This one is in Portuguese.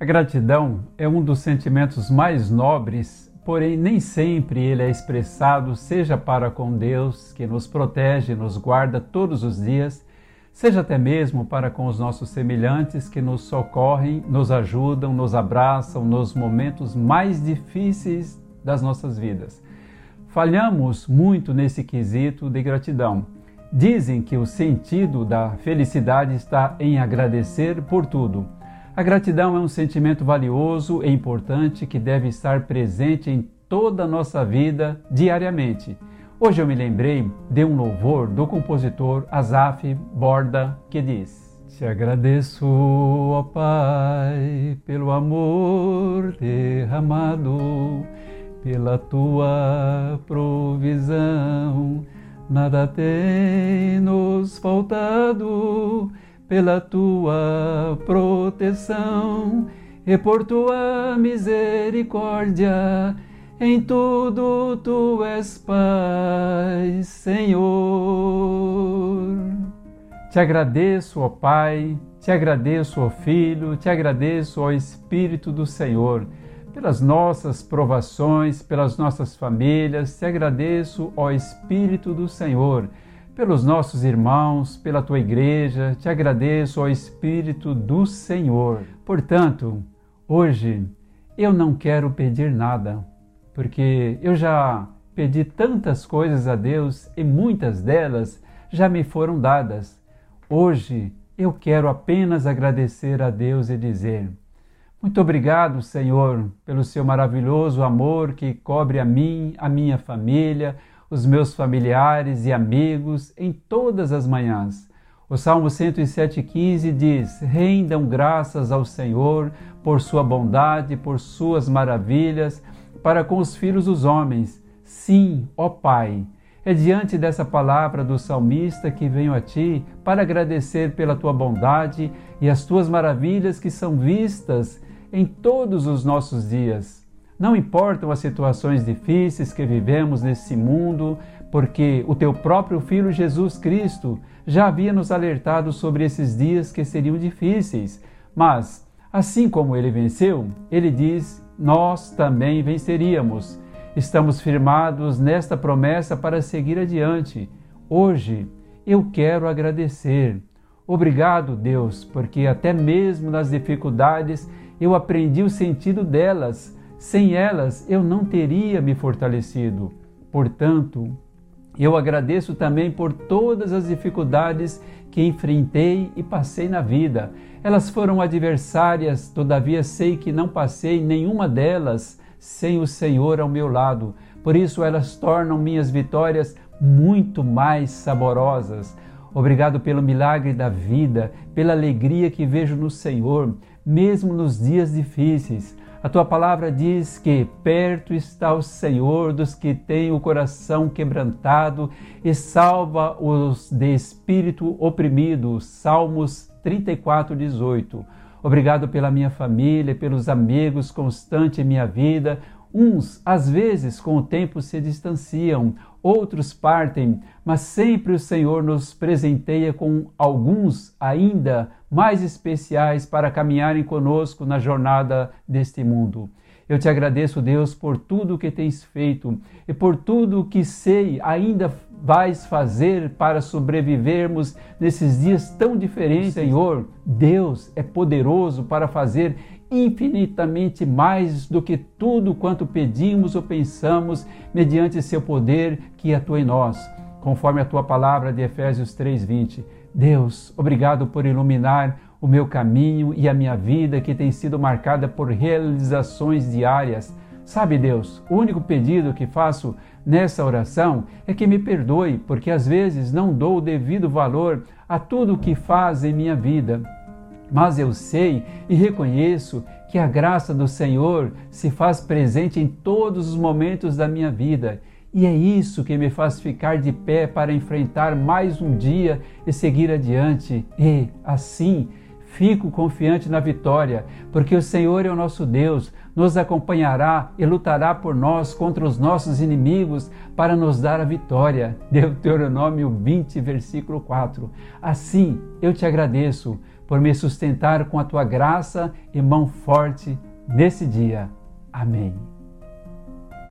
A gratidão é um dos sentimentos mais nobres, porém nem sempre ele é expressado, seja para com Deus, que nos protege e nos guarda todos os dias, seja até mesmo para com os nossos semelhantes que nos socorrem, nos ajudam, nos abraçam nos momentos mais difíceis das nossas vidas. Falhamos muito nesse quesito de gratidão. Dizem que o sentido da felicidade está em agradecer por tudo. A gratidão é um sentimento valioso e importante que deve estar presente em toda a nossa vida diariamente. Hoje eu me lembrei de um louvor do compositor Asaf Borda que diz: Te agradeço, ó Pai, pelo amor derramado, pela tua provisão. Nada tem nos faltado pela tua proteção e por tua misericórdia. Em tudo tu és Pai, Senhor. Te agradeço, ó Pai, te agradeço, ó Filho, te agradeço, ó Espírito do Senhor, pelas nossas provações, pelas nossas famílias, te agradeço, ó Espírito do Senhor pelos nossos irmãos, pela tua igreja. Te agradeço, ó Espírito do Senhor. Portanto, hoje eu não quero pedir nada, porque eu já pedi tantas coisas a Deus e muitas delas já me foram dadas. Hoje eu quero apenas agradecer a Deus e dizer: Muito obrigado, Senhor, pelo seu maravilhoso amor que cobre a mim, a minha família, os meus familiares e amigos em todas as manhãs. O Salmo 107,15 diz: Rendam graças ao Senhor por sua bondade, por suas maravilhas, para com os filhos dos homens. Sim, ó Pai. É diante dessa palavra do salmista que venho a ti para agradecer pela tua bondade e as tuas maravilhas que são vistas em todos os nossos dias. Não importam as situações difíceis que vivemos nesse mundo, porque o teu próprio Filho Jesus Cristo já havia nos alertado sobre esses dias que seriam difíceis. Mas, assim como ele venceu, ele diz: nós também venceríamos. Estamos firmados nesta promessa para seguir adiante. Hoje eu quero agradecer. Obrigado, Deus, porque até mesmo nas dificuldades eu aprendi o sentido delas sem elas eu não teria me fortalecido. Portanto, eu agradeço também por todas as dificuldades que enfrentei e passei na vida. Elas foram adversárias, todavia sei que não passei nenhuma delas sem o Senhor ao meu lado. Por isso elas tornam minhas vitórias muito mais saborosas. Obrigado pelo milagre da vida, pela alegria que vejo no Senhor, mesmo nos dias difíceis. A tua palavra diz que perto está o Senhor dos que têm o coração quebrantado e salva os de espírito oprimido. Salmos 34, 18. Obrigado pela minha família, pelos amigos constantes em minha vida. Uns, às vezes, com o tempo se distanciam, outros partem, mas sempre o Senhor nos presenteia com alguns ainda mais especiais para caminharem conosco na jornada deste mundo. Eu te agradeço, Deus, por tudo que tens feito e por tudo que sei ainda vais fazer para sobrevivermos nesses dias tão diferentes. Senhor, Deus é poderoso para fazer infinitamente mais do que tudo quanto pedimos ou pensamos, mediante seu poder que atua em nós, conforme a tua palavra de Efésios 3:20. Deus, obrigado por iluminar o meu caminho e a minha vida que tem sido marcada por realizações diárias. Sabe, Deus, o único pedido que faço nessa oração é que me perdoe, porque às vezes não dou o devido valor a tudo o que faz em minha vida. Mas eu sei e reconheço que a graça do Senhor se faz presente em todos os momentos da minha vida. E é isso que me faz ficar de pé para enfrentar mais um dia e seguir adiante. E, assim, fico confiante na vitória, porque o Senhor é o nosso Deus, nos acompanhará e lutará por nós contra os nossos inimigos para nos dar a vitória. Deuteronômio 20, versículo 4. Assim, eu te agradeço por me sustentar com a tua graça e mão forte nesse dia. Amém.